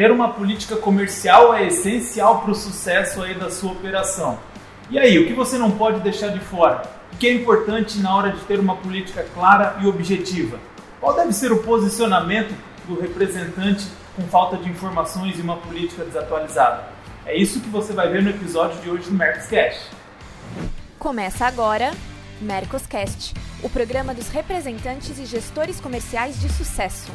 ter uma política comercial é essencial para o sucesso aí da sua operação. E aí, o que você não pode deixar de fora? O que é importante na hora de ter uma política clara e objetiva? Qual deve ser o posicionamento do representante com falta de informações e uma política desatualizada? É isso que você vai ver no episódio de hoje do Mercoscast. Começa agora Mercoscast, o programa dos representantes e gestores comerciais de sucesso.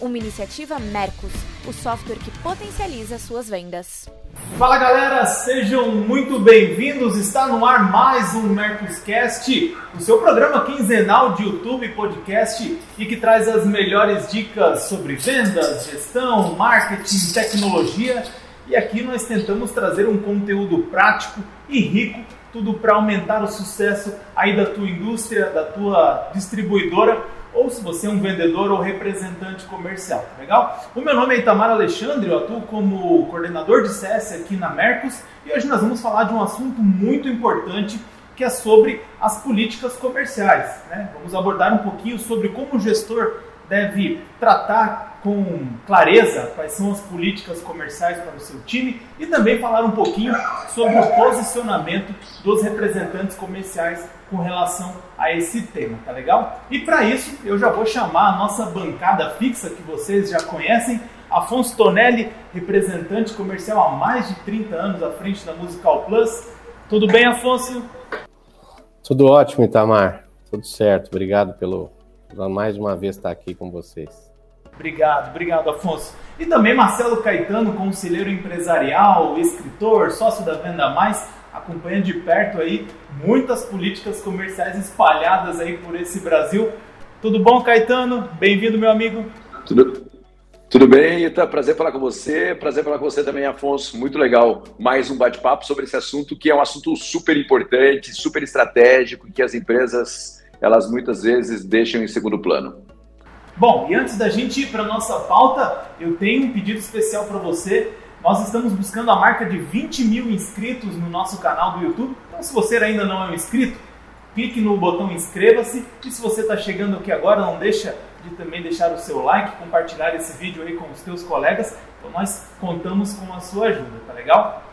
Uma iniciativa Mercos, o software que potencializa suas vendas. Fala galera, sejam muito bem-vindos. Está no ar mais um Mercoscast, o seu programa quinzenal de YouTube e podcast e que traz as melhores dicas sobre vendas, gestão, marketing, tecnologia. E aqui nós tentamos trazer um conteúdo prático e rico, tudo para aumentar o sucesso aí da tua indústria, da tua distribuidora ou se você é um vendedor ou representante comercial, tá legal? O meu nome é Itamar Alexandre, eu atuo como coordenador de CS aqui na Mercos e hoje nós vamos falar de um assunto muito importante que é sobre as políticas comerciais. Né? Vamos abordar um pouquinho sobre como o gestor deve tratar com clareza quais são as políticas comerciais para o seu time e também falar um pouquinho sobre o posicionamento dos representantes comerciais com relação a esse tema, tá legal? E para isso eu já vou chamar a nossa bancada fixa que vocês já conhecem, Afonso Tonelli, representante comercial há mais de 30 anos à frente da Musical Plus. Tudo bem, Afonso? Tudo ótimo, Itamar. Tudo certo. Obrigado pelo mais uma vez estar aqui com vocês. Obrigado, obrigado, Afonso. E também Marcelo Caetano, conselheiro empresarial, escritor, sócio da Venda Mais, acompanha de perto aí muitas políticas comerciais espalhadas aí por esse Brasil. Tudo bom, Caetano? Bem-vindo, meu amigo. Tudo, tudo bem, Ita? Prazer falar com você. Prazer falar com você também, Afonso. Muito legal. Mais um bate-papo sobre esse assunto que é um assunto super importante, super estratégico, que as empresas, elas muitas vezes deixam em segundo plano. Bom, e antes da gente ir para nossa pauta, eu tenho um pedido especial para você. Nós estamos buscando a marca de 20 mil inscritos no nosso canal do YouTube. Então, se você ainda não é um inscrito, clique no botão inscreva-se. E se você está chegando aqui agora, não deixa de também deixar o seu like, compartilhar esse vídeo aí com os teus colegas. Então, nós contamos com a sua ajuda, tá legal?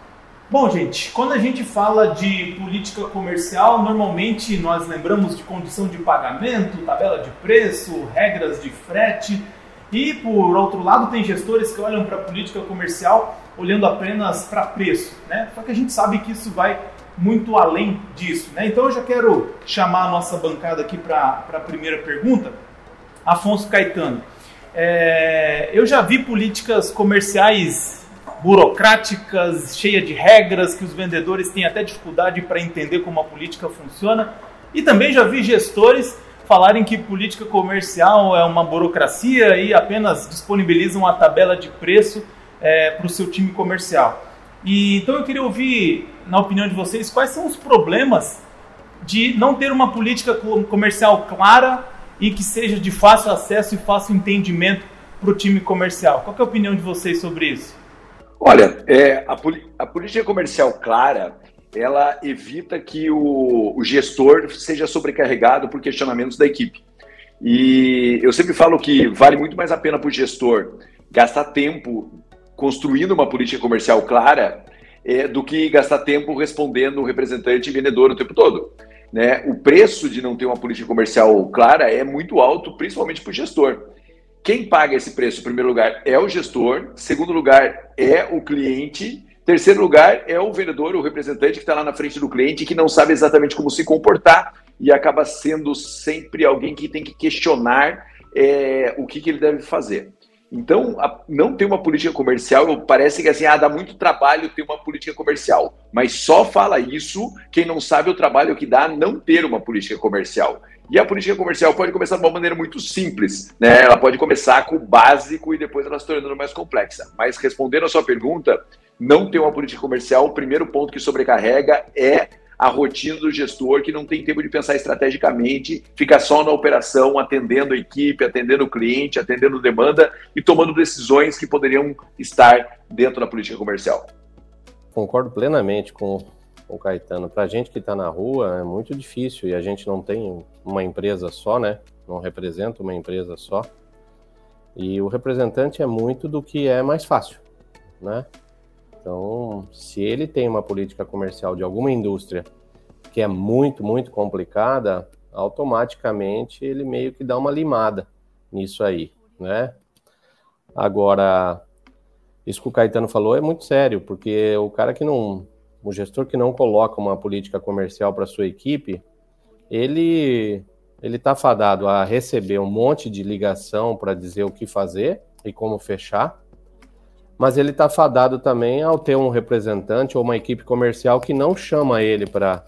Bom, gente, quando a gente fala de política comercial, normalmente nós lembramos de condição de pagamento, tabela de preço, regras de frete e, por outro lado, tem gestores que olham para a política comercial olhando apenas para preço. Né? Só que a gente sabe que isso vai muito além disso. Né? Então eu já quero chamar a nossa bancada aqui para a primeira pergunta. Afonso Caetano. É, eu já vi políticas comerciais burocráticas, cheias de regras, que os vendedores têm até dificuldade para entender como a política funciona. E também já vi gestores falarem que política comercial é uma burocracia e apenas disponibilizam uma tabela de preço é, para o seu time comercial. E então eu queria ouvir, na opinião de vocês, quais são os problemas de não ter uma política comercial clara e que seja de fácil acesso e fácil entendimento para o time comercial. Qual é a opinião de vocês sobre isso? Olha, é, a, a política comercial clara ela evita que o, o gestor seja sobrecarregado por questionamentos da equipe. E eu sempre falo que vale muito mais a pena para o gestor gastar tempo construindo uma política comercial clara é, do que gastar tempo respondendo o representante e vendedor o tempo todo. Né? O preço de não ter uma política comercial clara é muito alto, principalmente para o gestor. Quem paga esse preço, em primeiro lugar, é o gestor, segundo lugar, é o cliente Terceiro lugar é o vendedor, o representante que está lá na frente do cliente que não sabe exatamente como se comportar e acaba sendo sempre alguém que tem que questionar é, o que, que, ele deve fazer. Então, a, não ter uma política comercial parece que assim, ah, dá muito trabalho ter uma política comercial. Mas só fala isso quem não sabe o trabalho que dá não ter uma política comercial. E a política comercial pode começar de uma maneira muito simples, né? Ela pode começar com o básico e depois ela se tornando mais complexa. Mas respondendo a sua pergunta, não ter uma política comercial, o primeiro ponto que sobrecarrega é a rotina do gestor que não tem tempo de pensar estrategicamente, fica só na operação, atendendo a equipe, atendendo o cliente, atendendo demanda e tomando decisões que poderiam estar dentro da política comercial. Concordo plenamente com, o Caetano. Para a gente que está na rua é muito difícil e a gente não tem uma empresa só, né? Não representa uma empresa só. E o representante é muito do que é mais fácil né? Então, se ele tem uma política comercial de alguma indústria que é muito, muito complicada, automaticamente ele meio que dá uma limada nisso aí, né? Agora, isso que o Caetano falou é muito sério, porque o cara que não, o gestor que não coloca uma política comercial para sua equipe, ele ele está fadado a receber um monte de ligação para dizer o que fazer e como fechar, mas ele está fadado também ao ter um representante ou uma equipe comercial que não chama ele para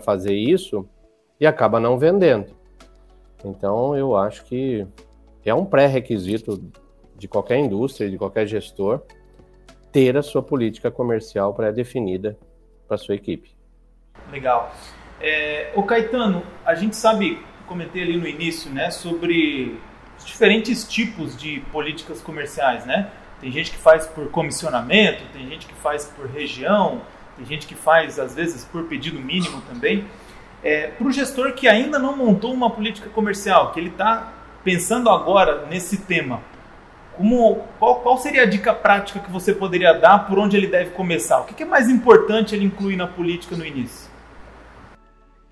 fazer isso e acaba não vendendo. Então, eu acho que é um pré-requisito de qualquer indústria, de qualquer gestor, ter a sua política comercial pré-definida para sua equipe. Legal. É, o Caetano, a gente sabe, comentei ali no início, né, sobre os diferentes tipos de políticas comerciais, né? Tem gente que faz por comissionamento, tem gente que faz por região, tem gente que faz, às vezes, por pedido mínimo também. É, Para o gestor que ainda não montou uma política comercial, que ele está pensando agora nesse tema, como, qual, qual, seria a dica prática que você poderia dar por onde ele deve começar? O que, é mais importante ele incluir na política no início?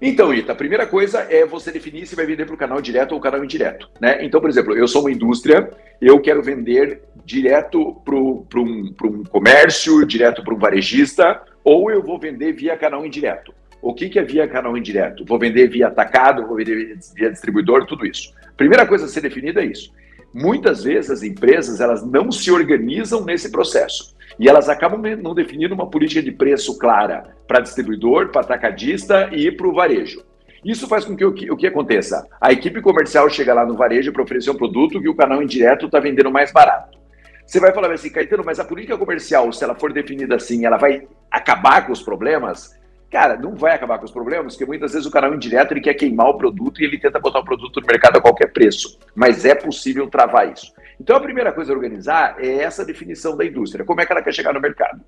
Então, Ita, a primeira coisa é você definir se vai vender para o canal direto ou canal indireto. Né? Então, por exemplo, eu sou uma indústria, eu quero vender direto para um, um comércio, direto para um varejista, ou eu vou vender via canal indireto. O que, que é via canal indireto? Vou vender via atacado, vou vender via distribuidor, tudo isso. Primeira coisa a ser definida é isso. Muitas vezes as empresas elas não se organizam nesse processo. E elas acabam não definindo uma política de preço clara para distribuidor, para atacadista e para o varejo. Isso faz com que o, que o que aconteça? A equipe comercial chega lá no varejo para oferecer um produto que o canal indireto está vendendo mais barato. Você vai falar assim, Caetano, mas a política comercial, se ela for definida assim, ela vai acabar com os problemas? Cara, não vai acabar com os problemas, porque muitas vezes o canal indireto ele quer queimar o produto e ele tenta botar o produto no mercado a qualquer preço. Mas é possível travar isso. Então a primeira coisa a organizar é essa definição da indústria. Como é que ela quer chegar no mercado?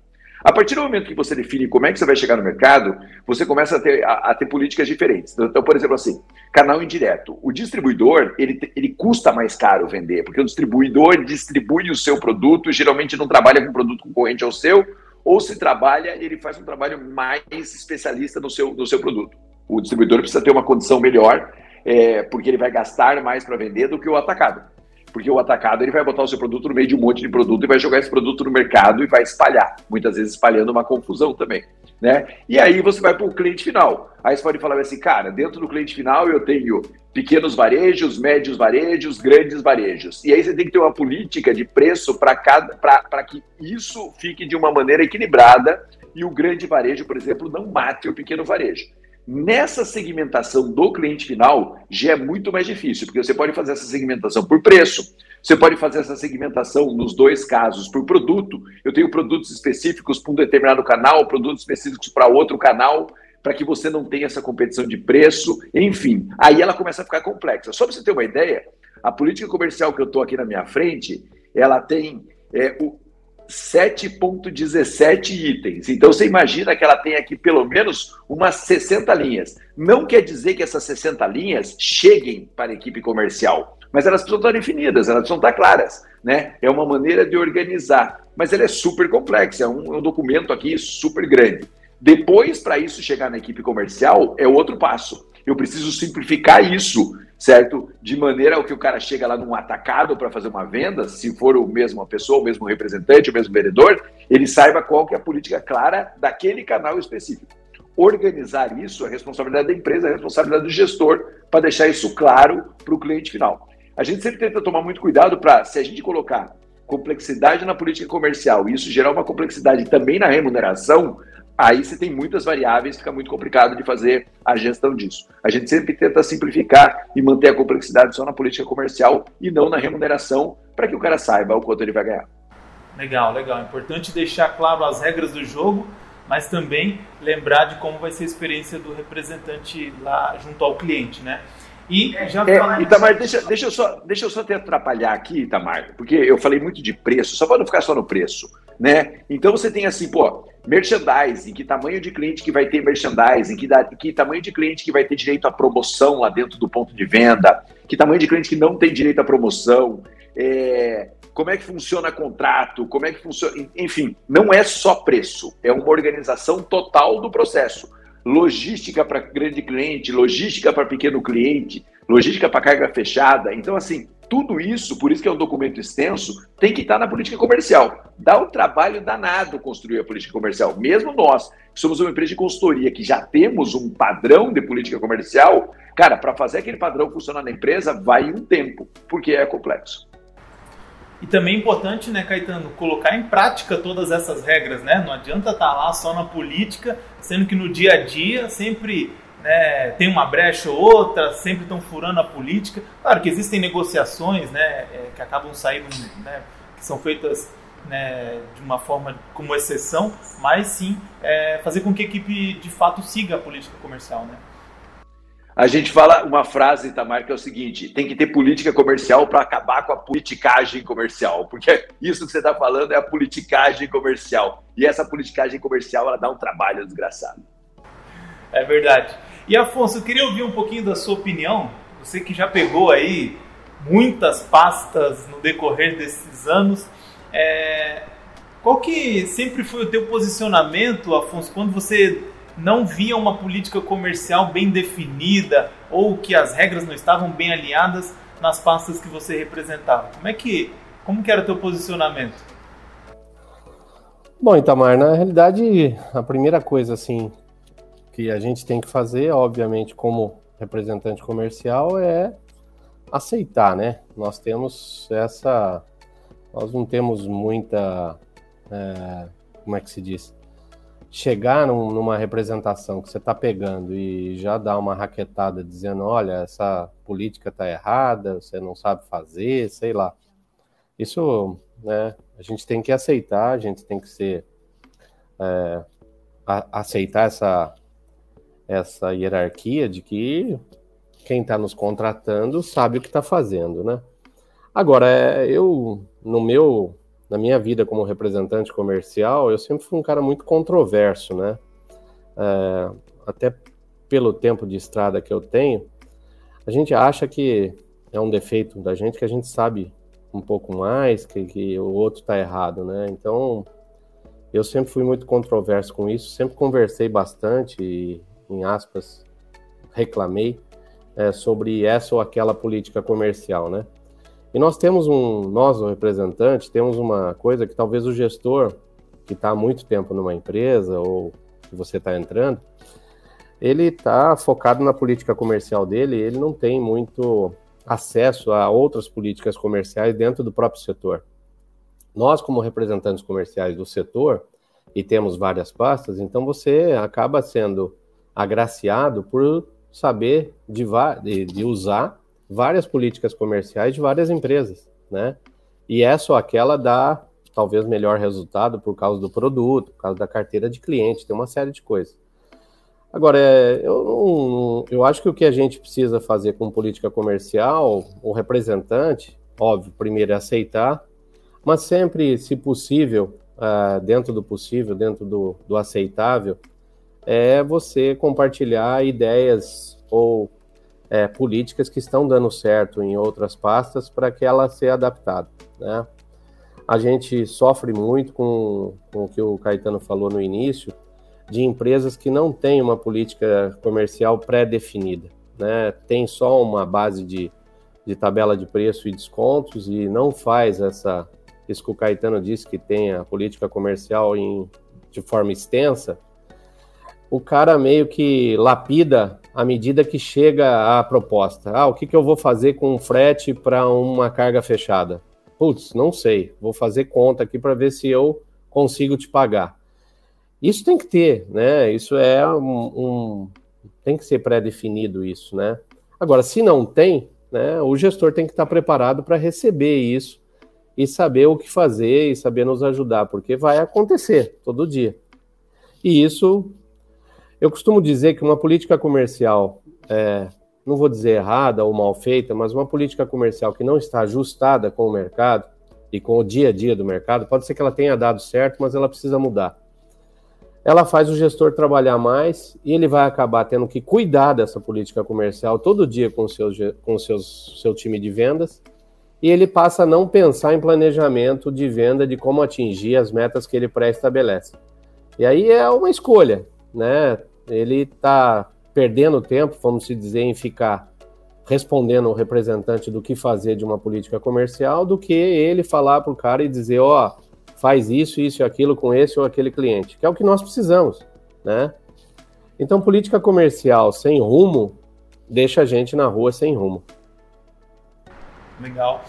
A partir do momento que você define como é que você vai chegar no mercado, você começa a ter, a, a ter políticas diferentes. Então, então, por exemplo, assim, canal indireto. O distribuidor, ele, ele custa mais caro vender, porque o distribuidor distribui o seu produto, geralmente não trabalha com produto concorrente ao seu, ou se trabalha, ele faz um trabalho mais especialista no seu, no seu produto. O distribuidor precisa ter uma condição melhor, é, porque ele vai gastar mais para vender do que o atacado. Porque o atacado ele vai botar o seu produto no meio de um monte de produto e vai jogar esse produto no mercado e vai espalhar, muitas vezes espalhando uma confusão também. Né? E aí você vai para o cliente final. Aí você pode falar assim, cara, dentro do cliente final eu tenho pequenos varejos, médios varejos, grandes varejos. E aí você tem que ter uma política de preço para cada para que isso fique de uma maneira equilibrada e o grande varejo, por exemplo, não mate o pequeno varejo. Nessa segmentação do cliente final, já é muito mais difícil, porque você pode fazer essa segmentação por preço, você pode fazer essa segmentação nos dois casos por produto. Eu tenho produtos específicos para um determinado canal, produtos específicos para outro canal, para que você não tenha essa competição de preço, enfim. Aí ela começa a ficar complexa. Só para você ter uma ideia, a política comercial que eu estou aqui na minha frente, ela tem é, o, 7.17 itens. Então você imagina que ela tem aqui pelo menos umas 60 linhas. Não quer dizer que essas 60 linhas cheguem para a equipe comercial, mas elas precisam estar definidas, elas precisam estar claras. Né? É uma maneira de organizar, mas ela é super complexa, é um, é um documento aqui super grande. Depois, para isso chegar na equipe comercial, é outro passo. Eu preciso simplificar isso certo? De maneira que o cara chega lá num atacado para fazer uma venda, se for o mesmo pessoa, o mesmo representante, o mesmo vendedor, ele saiba qual que é a política clara daquele canal específico. Organizar isso é responsabilidade da empresa, é responsabilidade do gestor, para deixar isso claro para o cliente final. A gente sempre tenta tomar muito cuidado para, se a gente colocar complexidade na política comercial e isso gerar uma complexidade também na remuneração, aí você tem muitas variáveis, fica muito complicado de fazer a gestão disso. A gente sempre tenta simplificar e manter a complexidade só na política comercial e não na remuneração, para que o cara saiba o quanto ele vai ganhar. Legal, legal. Importante deixar claro as regras do jogo, mas também lembrar de como vai ser a experiência do representante lá junto ao cliente, né? E já é, Itamar, deixa, deixa, eu só, deixa eu só te atrapalhar aqui, Itamar, porque eu falei muito de preço, só para não ficar só no preço, né? Então você tem assim, pô, merchandising, que tamanho de cliente que vai ter merchandising, que, da, que tamanho de cliente que vai ter direito à promoção lá dentro do ponto de venda, que tamanho de cliente que não tem direito à promoção, é, como é que funciona contrato, como é que funciona. Enfim, não é só preço, é uma organização total do processo. Logística para grande cliente, logística para pequeno cliente, logística para carga fechada. Então, assim, tudo isso, por isso que é um documento extenso, tem que estar na política comercial. Dá um trabalho danado construir a política comercial. Mesmo nós, que somos uma empresa de consultoria, que já temos um padrão de política comercial, cara, para fazer aquele padrão funcionar na empresa, vai um tempo, porque é complexo. E também é importante, né, Caetano, colocar em prática todas essas regras, né? Não adianta estar tá lá só na política, sendo que no dia a dia sempre né, tem uma brecha ou outra, sempre estão furando a política. Claro que existem negociações, né, é, que acabam saindo, né, que são feitas né, de uma forma como exceção, mas sim é, fazer com que a equipe de fato siga a política comercial, né? A gente fala uma frase, Itamar, que é o seguinte: tem que ter política comercial para acabar com a politicagem comercial, porque isso que você está falando é a politicagem comercial. E essa politicagem comercial ela dá um trabalho desgraçado. É verdade. E Afonso, eu queria ouvir um pouquinho da sua opinião. Você que já pegou aí muitas pastas no decorrer desses anos. É... Qual que sempre foi o teu posicionamento, Afonso, quando você não via uma política comercial bem definida ou que as regras não estavam bem alinhadas nas pastas que você representava. Como é que, como que era o teu posicionamento? Bom, Itamar, na realidade, a primeira coisa assim que a gente tem que fazer, obviamente, como representante comercial, é aceitar, né? Nós temos essa, nós não temos muita, é, como é que se diz? Chegar num, numa representação que você está pegando e já dar uma raquetada dizendo, olha, essa política está errada, você não sabe fazer, sei lá. Isso, né, a gente tem que aceitar, a gente tem que ser, é, a, aceitar essa, essa hierarquia de que quem está nos contratando sabe o que está fazendo, né? Agora, é, eu, no meu na minha vida como representante comercial, eu sempre fui um cara muito controverso, né? É, até pelo tempo de estrada que eu tenho, a gente acha que é um defeito da gente que a gente sabe um pouco mais, que, que o outro está errado, né? Então, eu sempre fui muito controverso com isso, sempre conversei bastante e, em aspas, reclamei é, sobre essa ou aquela política comercial, né? E nós temos um, nós, o representante, temos uma coisa que talvez o gestor que está há muito tempo numa empresa ou que você está entrando, ele está focado na política comercial dele, ele não tem muito acesso a outras políticas comerciais dentro do próprio setor. Nós, como representantes comerciais do setor, e temos várias pastas, então você acaba sendo agraciado por saber de, de, de usar várias políticas comerciais de várias empresas, né? E essa ou aquela dá talvez melhor resultado por causa do produto, por causa da carteira de cliente, tem uma série de coisas. Agora, é, eu, eu acho que o que a gente precisa fazer com política comercial, o representante, óbvio, primeiro é aceitar, mas sempre, se possível, uh, dentro do possível, dentro do, do aceitável, é você compartilhar ideias ou é, políticas que estão dando certo em outras pastas para que ela seja adaptada. Né? A gente sofre muito com, com o que o Caetano falou no início, de empresas que não têm uma política comercial pré-definida. Né? Tem só uma base de, de tabela de preço e descontos e não faz essa, isso que o Caetano disse, que tem a política comercial em, de forma extensa, o cara meio que lapida à medida que chega a proposta. Ah, o que, que eu vou fazer com um frete para uma carga fechada? Putz, não sei. Vou fazer conta aqui para ver se eu consigo te pagar. Isso tem que ter, né? Isso é um, um tem que ser pré-definido isso, né? Agora, se não tem, né, o gestor tem que estar preparado para receber isso e saber o que fazer e saber nos ajudar, porque vai acontecer todo dia. E isso eu costumo dizer que uma política comercial, é, não vou dizer errada ou mal feita, mas uma política comercial que não está ajustada com o mercado e com o dia a dia do mercado, pode ser que ela tenha dado certo, mas ela precisa mudar. ela faz o gestor trabalhar mais e ele vai acabar tendo que cuidar dessa política comercial todo dia com, seus, com seus, seu time de vendas e ele passa a não pensar em planejamento de venda de como atingir as metas que ele pré-estabelece. E aí é uma escolha, né? Ele está perdendo tempo, vamos se dizer, em ficar respondendo ao representante do que fazer de uma política comercial, do que ele falar para o cara e dizer, ó, oh, faz isso, isso e aquilo com esse ou aquele cliente, que é o que nós precisamos, né? Então, política comercial sem rumo deixa a gente na rua sem rumo. Legal.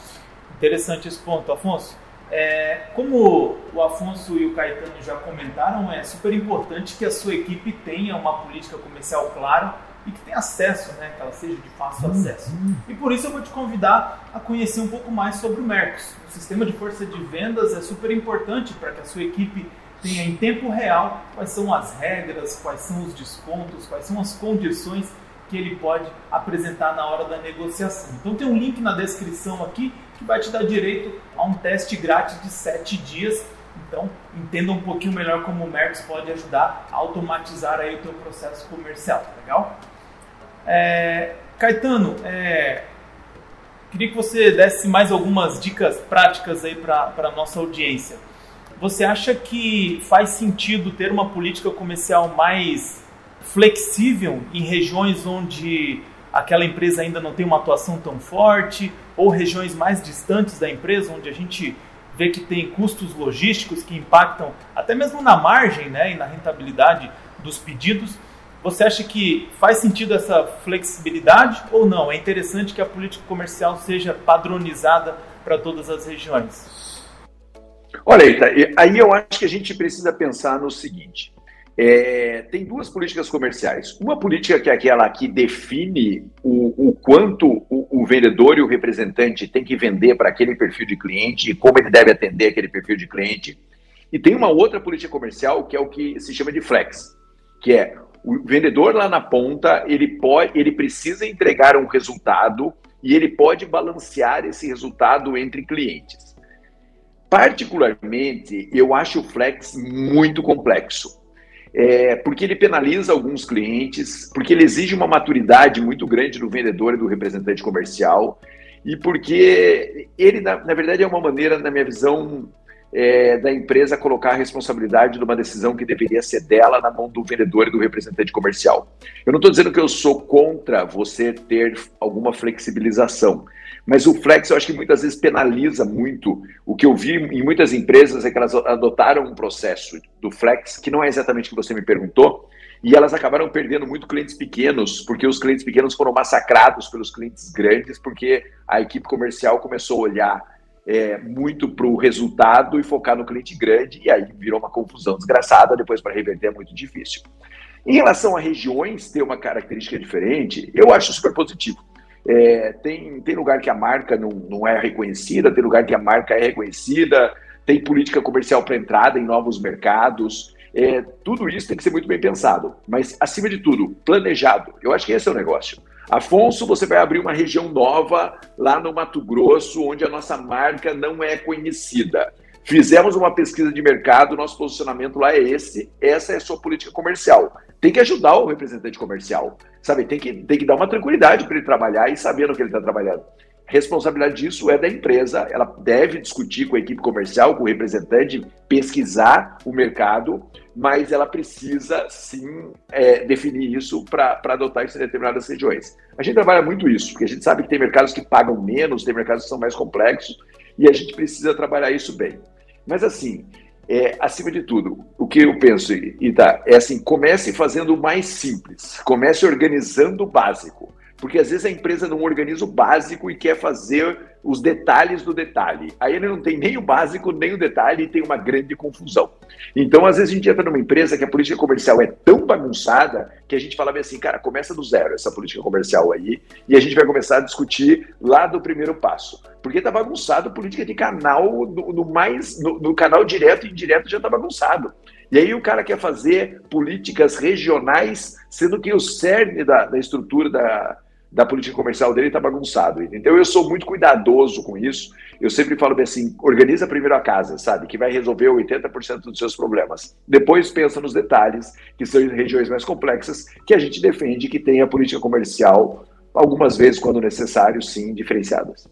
Interessante esse ponto, Afonso. É, como o Afonso e o Caetano já comentaram, é super importante que a sua equipe tenha uma política comercial clara e que tenha acesso, né, que ela seja de fácil acesso. E por isso eu vou te convidar a conhecer um pouco mais sobre o Mercos. O sistema de força de vendas é super importante para que a sua equipe tenha em tempo real quais são as regras, quais são os descontos, quais são as condições que ele pode apresentar na hora da negociação. Então tem um link na descrição aqui que vai te dar direito a um teste grátis de 7 dias. Então entenda um pouquinho melhor como o Mercos pode ajudar a automatizar aí o teu processo comercial, legal? É, Caetano, é, queria que você desse mais algumas dicas práticas aí para a nossa audiência. Você acha que faz sentido ter uma política comercial mais flexível em regiões onde aquela empresa ainda não tem uma atuação tão forte, ou regiões mais distantes da empresa, onde a gente vê que tem custos logísticos que impactam até mesmo na margem né, e na rentabilidade dos pedidos. Você acha que faz sentido essa flexibilidade ou não? É interessante que a política comercial seja padronizada para todas as regiões. Olha, Eita, aí eu acho que a gente precisa pensar no seguinte: é, tem duas políticas comerciais. Uma política que é aquela que define o, o quanto o, o, vendedor e o representante tem que vender para aquele perfil de cliente e como ele deve atender aquele perfil de cliente. E tem uma outra política comercial que é o que se chama de flex, que é o vendedor lá na ponta, ele pode, ele precisa entregar um resultado e ele pode balancear esse resultado entre clientes. Particularmente, eu acho o flex muito complexo. É, porque ele penaliza alguns clientes, porque ele exige uma maturidade muito grande do vendedor e do representante comercial, e porque ele, na, na verdade, é uma maneira, na minha visão, é, da empresa colocar a responsabilidade de uma decisão que deveria ser dela na mão do vendedor e do representante comercial. Eu não estou dizendo que eu sou contra você ter alguma flexibilização, mas o flex eu acho que muitas vezes penaliza muito. O que eu vi em muitas empresas é que elas adotaram um processo do flex que não é exatamente o que você me perguntou, e elas acabaram perdendo muito clientes pequenos, porque os clientes pequenos foram massacrados pelos clientes grandes, porque a equipe comercial começou a olhar é, muito para o resultado e focar no cliente grande, e aí virou uma confusão desgraçada, depois para reverter é muito difícil. Em relação a regiões ter uma característica diferente, eu acho super positivo. É, tem, tem lugar que a marca não, não é reconhecida, tem lugar que a marca é reconhecida, tem política comercial para entrada em novos mercados. É, tudo isso tem que ser muito bem pensado, mas acima de tudo, planejado. Eu acho que esse é o negócio. Afonso, você vai abrir uma região nova lá no Mato Grosso, onde a nossa marca não é conhecida. Fizemos uma pesquisa de mercado, nosso posicionamento lá é esse, essa é a sua política comercial. Tem que ajudar o representante comercial, sabe? Tem que, tem que dar uma tranquilidade para ele trabalhar e saber no que ele está trabalhando responsabilidade disso é da empresa. Ela deve discutir com a equipe comercial, com o representante, pesquisar o mercado, mas ela precisa sim é, definir isso para adotar isso em determinadas regiões. A gente trabalha muito isso, porque a gente sabe que tem mercados que pagam menos, tem mercados que são mais complexos, e a gente precisa trabalhar isso bem. Mas assim, é, acima de tudo, o que eu penso, Ita, é assim, comece fazendo o mais simples, comece organizando o básico. Porque às vezes a empresa não organiza o básico e quer fazer os detalhes do detalhe. Aí ele não tem nem o básico, nem o detalhe e tem uma grande confusão. Então, às vezes, a gente entra numa empresa que a política comercial é tão bagunçada que a gente fala assim, cara, começa do zero essa política comercial aí e a gente vai começar a discutir lá do primeiro passo. Porque tá bagunçado política de canal, no, no mais, no, no canal direto e indireto já tá bagunçado. E aí o cara quer fazer políticas regionais, sendo que o cerne da, da estrutura da, da política comercial dele está bagunçado. Então eu sou muito cuidadoso com isso. Eu sempre falo bem assim: organiza primeiro a casa, sabe? Que vai resolver 80% dos seus problemas. Depois pensa nos detalhes, que são regiões mais complexas, que a gente defende que tenha política comercial, algumas vezes, quando necessário, sim, diferenciadas.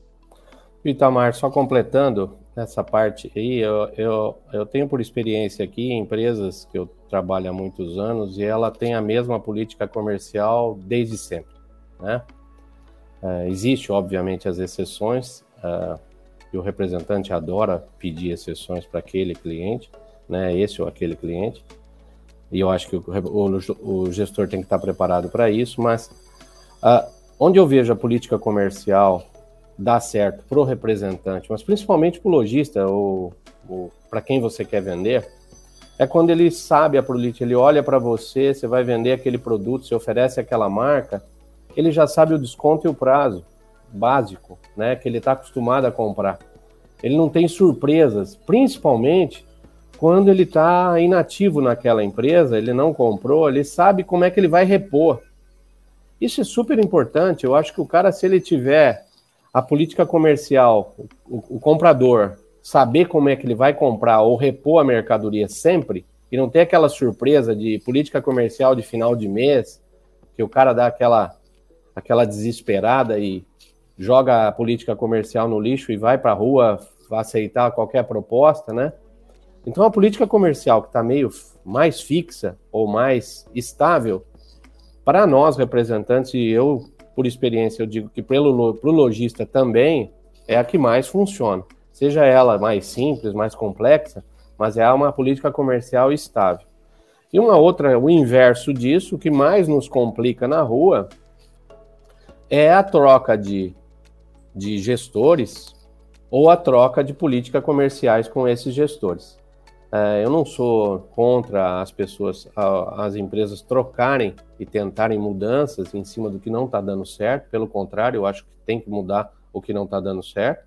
Itamar, só completando essa parte aí, eu, eu, eu tenho por experiência aqui empresas que eu trabalho há muitos anos e ela tem a mesma política comercial desde sempre, né? Uh, existe, obviamente, as exceções, uh, e o representante adora pedir exceções para aquele cliente, né? Esse ou aquele cliente, e eu acho que o, o, o gestor tem que estar preparado para isso, mas uh, onde eu vejo a política comercial dá certo para o representante, mas principalmente para o lojista ou, ou para quem você quer vender, é quando ele sabe a política, ele olha para você, você vai vender aquele produto, você oferece aquela marca, ele já sabe o desconto e o prazo básico, né, que ele está acostumado a comprar. Ele não tem surpresas, principalmente quando ele está inativo naquela empresa, ele não comprou, ele sabe como é que ele vai repor. Isso é super importante. Eu acho que o cara, se ele tiver a política comercial, o, o, comprador saber como é que ele vai comprar ou repor a mercadoria sempre, e não ter aquela surpresa de política comercial de final de mês, que o cara dá aquela, aquela desesperada e joga a política comercial no lixo e vai para a rua aceitar qualquer proposta, né? Então a política comercial que está meio mais fixa ou mais estável, para nós representantes, e eu por experiência, eu digo que para o lojista também é a que mais funciona. Seja ela mais simples, mais complexa, mas é uma política comercial estável. E uma outra, o inverso disso, o que mais nos complica na rua é a troca de, de gestores ou a troca de política comerciais com esses gestores. É, eu não sou contra as pessoas, as empresas trocarem e tentarem mudanças em cima do que não está dando certo. Pelo contrário, eu acho que tem que mudar o que não está dando certo.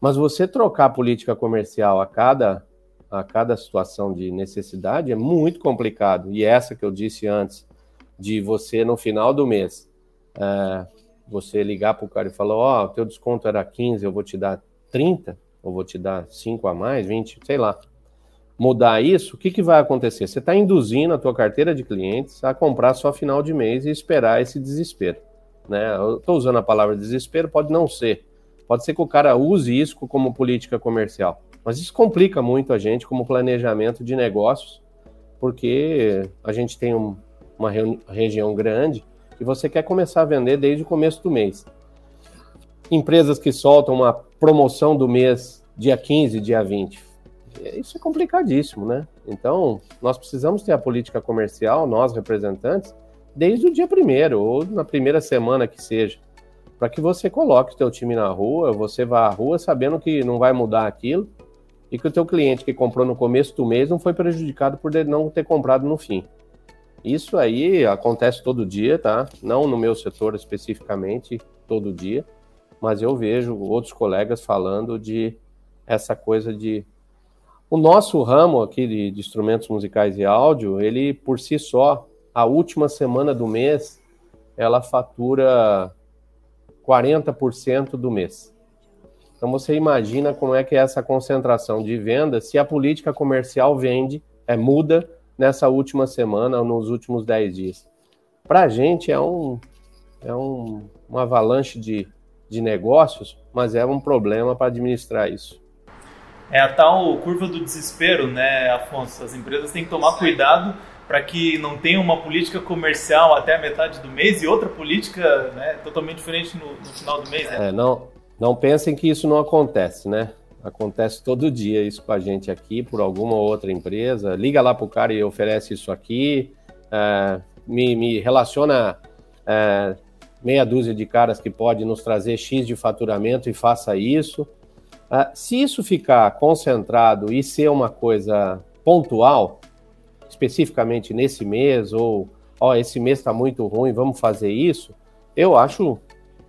Mas você trocar a política comercial a cada, a cada situação de necessidade é muito complicado. E essa que eu disse antes, de você no final do mês, é, você ligar para o cara e falar: Ó, oh, teu desconto era 15, eu vou te dar 30, ou vou te dar 5 a mais, 20, sei lá mudar isso, o que, que vai acontecer? Você está induzindo a tua carteira de clientes a comprar só final de mês e esperar esse desespero. Né? Eu estou usando a palavra desespero, pode não ser. Pode ser que o cara use isso como política comercial. Mas isso complica muito a gente como planejamento de negócios, porque a gente tem um, uma região grande você quer começar a vender desde o começo do mês. Empresas que soltam uma promoção do mês dia 15, dia 20 isso é complicadíssimo, né? Então, nós precisamos ter a política comercial, nós representantes, desde o dia primeiro, ou na primeira semana que seja, para que você coloque o teu time na rua, você vá à rua sabendo que não vai mudar aquilo, e que o teu cliente que comprou no começo do mês não foi prejudicado por não ter comprado no fim. Isso aí acontece todo dia, tá? Não no meu setor especificamente, todo dia, mas eu vejo outros colegas falando de essa coisa de o nosso ramo aqui de, de, instrumentos musicais e áudio, ele por si só, a última semana do mês, ela fatura 40% do mês. Então você imagina como é que é essa concentração de venda se a política comercial vende, é muda nessa última semana ou nos últimos 10 dias. Para a gente é um, é um, uma avalanche de, de negócios, mas é um problema para administrar isso. É a tal curva do desespero, né, Afonso? As empresas têm que tomar cuidado para que não tenha uma política comercial até a metade do mês e outra política né, totalmente diferente no, no final do mês. Né? É, não, não pensem que isso não acontece, né? Acontece todo dia isso com a gente aqui, por alguma outra empresa. Liga lá para o cara e oferece isso aqui, é, me, me, relaciona é, meia dúzia de caras que pode nos trazer X de faturamento e faça isso. Uh, se isso ficar concentrado e ser uma coisa pontual, especificamente nesse mês, ou ó, esse mês está muito ruim, vamos fazer isso, eu acho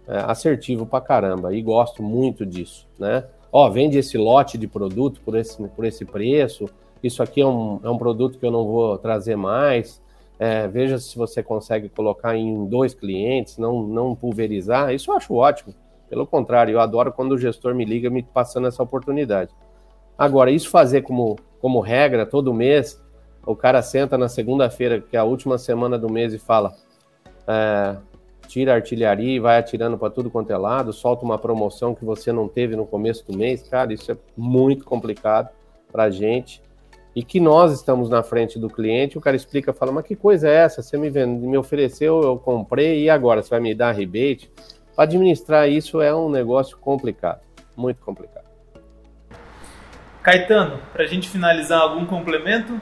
é, assertivo pra caramba e gosto muito disso, né? Ó, vende esse lote de produto por esse, por esse preço, isso aqui é um, é um produto que eu não vou trazer mais. é, veja se você consegue colocar em dois clientes, não, não pulverizar. Isso eu acho ótimo. Pelo contrário, eu adoro quando o gestor me liga me passando essa oportunidade. Agora, isso fazer como, como regra todo mês, o cara senta na segunda-feira, que é a última semana do mês, e fala: é, tira a artilharia e vai atirando para tudo quanto é lado, solta uma promoção que você não teve no começo do mês, cara, isso é muito complicado para a gente. E que nós estamos na frente do cliente, o cara explica, fala, mas que coisa é essa? Você me, vende, me ofereceu, eu comprei, e agora? Você vai me dar rebate? Administrar isso é um negócio complicado, muito complicado. Caetano, para a gente finalizar, algum complemento?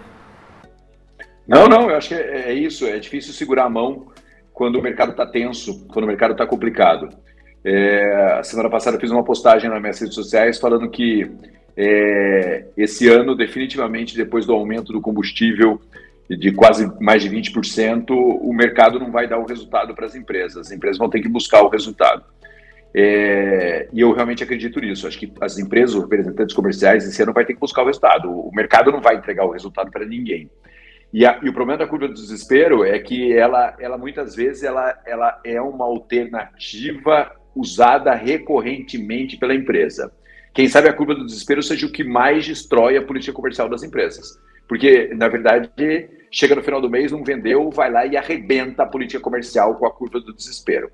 Não, não, eu acho que é, é isso. É difícil segurar a mão quando o mercado está tenso, quando o mercado está complicado. É, a semana passada eu fiz uma postagem nas minhas redes sociais falando que é, esse ano, definitivamente, depois do aumento do combustível de quase mais de 20%, o mercado não vai dar o resultado para as empresas. As empresas vão ter que buscar o resultado. É, e eu realmente acredito nisso. Acho que as empresas, os representantes comerciais, esse ano vai ter que buscar o resultado. O mercado não vai entregar o resultado para ninguém. E, a, e, o problema da curva do desespero é que ela, ela muitas vezes ela, ela é uma alternativa usada recorrentemente pela empresa. Quem sabe a curva do desespero seja o que mais destrói a política comercial das empresas. Porque, na verdade, chega no final do mês, não vendeu, vai lá e arrebenta a política comercial com a curva do desespero.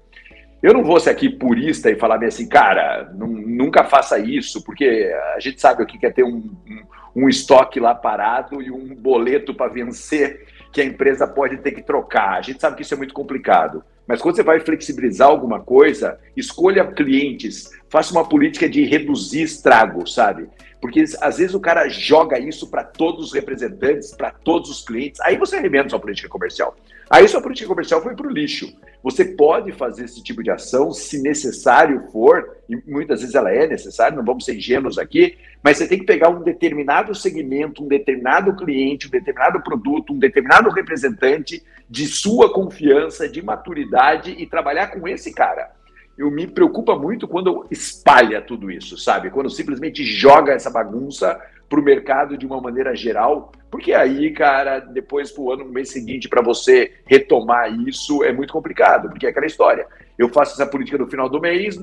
Eu não vou ser aqui purista e falar bem assim, cara, nunca faça isso, porque a gente sabe o que é ter um, um um estoque lá parado e um boleto para vencer que a empresa pode ter que trocar. A gente sabe que isso é muito complicado. Mas quando você vai flexibilizar alguma coisa, escolha clientes, faça uma política de reduzir estrago, sabe? Porque às vezes o cara joga isso para todos os representantes, para todos os clientes, aí você arrebenta sua política comercial. Aí sua política comercial foi para o lixo. Você pode fazer esse tipo de ação se necessário for, e muitas vezes ela é necessária, não vamos ser ingênuos aqui, mas você tem que pegar um determinado segmento, um determinado cliente, um determinado produto, um determinado representante de sua confiança, de maturidade e trabalhar com esse cara. Eu me preocupa muito quando espalha tudo isso, sabe? Quando simplesmente joga essa bagunça para o mercado de uma maneira geral, porque aí, cara, depois pro ano, no mês seguinte, para você retomar isso é muito complicado, porque é aquela história. Eu faço essa política no final do mês,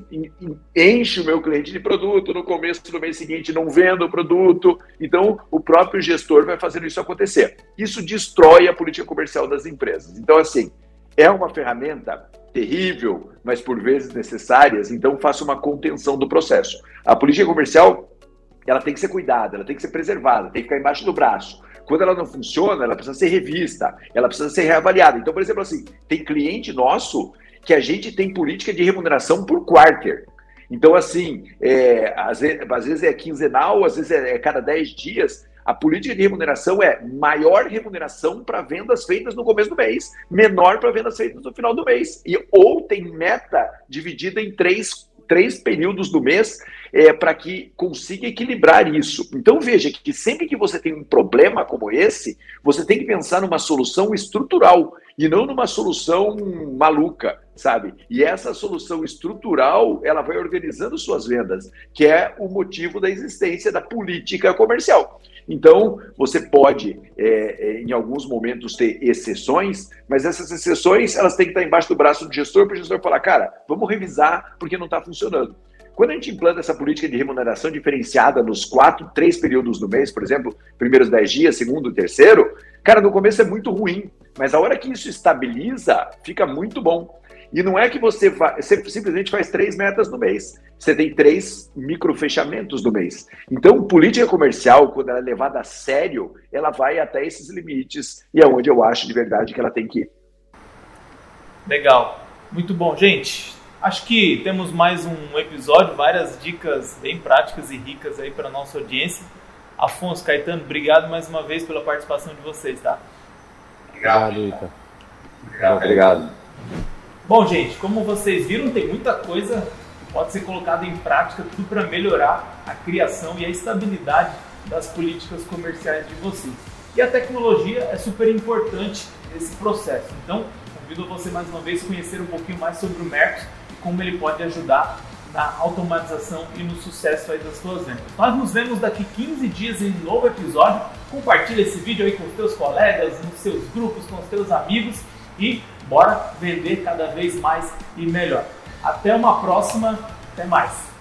encho o meu cliente de produto, no começo do mês seguinte não vendo o produto, então o próprio gestor vai fazendo isso acontecer. Isso destrói a política comercial das empresas. Então, assim, é uma ferramenta terrível, mas por vezes necessárias, então faça uma contenção do processo. A política comercial ela tem que ser cuidada, ela tem que ser preservada, tem que ficar embaixo do braço. Quando ela não funciona, ela precisa ser revista, ela precisa ser reavaliada. Então, por exemplo, assim, tem cliente nosso que a gente tem política de remuneração por quarter. Então, assim, é, às, vezes, às, vezes, é quinzenal, às vezes é, é cada 10 dias. A política de remuneração é maior remuneração para vendas feitas no começo do mês, menor para vendas feitas no final do mês. E, ou tem meta dividida em três, três períodos do mês é, para que consiga equilibrar isso. Então veja que sempre que você tem um problema como esse, você tem que pensar numa solução estrutural e não numa solução maluca, sabe? E essa solução estrutural, ela vai organizando suas vendas, que é o motivo da existência da política comercial. Então, você pode, é, é em alguns momentos, ter exceções, mas essas exceções elas têm que estar embaixo do braço do gestor para o gestor falar, cara, vamos revisar porque não está funcionando. Quando a gente implanta essa política de remuneração diferenciada nos quatro, três períodos do mês, por exemplo, primeiros dez dias, segundo, terceiro, cara, no começo é muito ruim, mas a hora que isso estabiliza, fica muito bom. E não é que você, você simplesmente faz três metas no mês. Você tem três micro fechamentos no mês. Então, política comercial, quando ela é levada a sério, ela vai até esses limites e é onde eu acho de verdade que ela tem que ir. Legal. Muito bom, gente. Acho que temos mais um episódio, várias dicas bem práticas e ricas aí para nossa audiência. Afonso, Caetano, obrigado mais uma vez pela participação de vocês, tá? Obrigado, Ita. Obrigado. obrigado. Bom, gente, como vocês viram, tem muita coisa que pode ser colocada em prática, tudo para melhorar a criação e a estabilidade das políticas comerciais de vocês. E a tecnologia é super importante nesse processo. Então, convido você mais uma vez a conhecer um pouquinho mais sobre o Mercos e como ele pode ajudar na automatização e no sucesso aí das suas vendas. Nós nos vemos daqui 15 dias em um novo episódio. Compartilha esse vídeo aí com os teus colegas, nos seus grupos, com os teus amigos e Bora vender cada vez mais e melhor. Até uma próxima, até mais.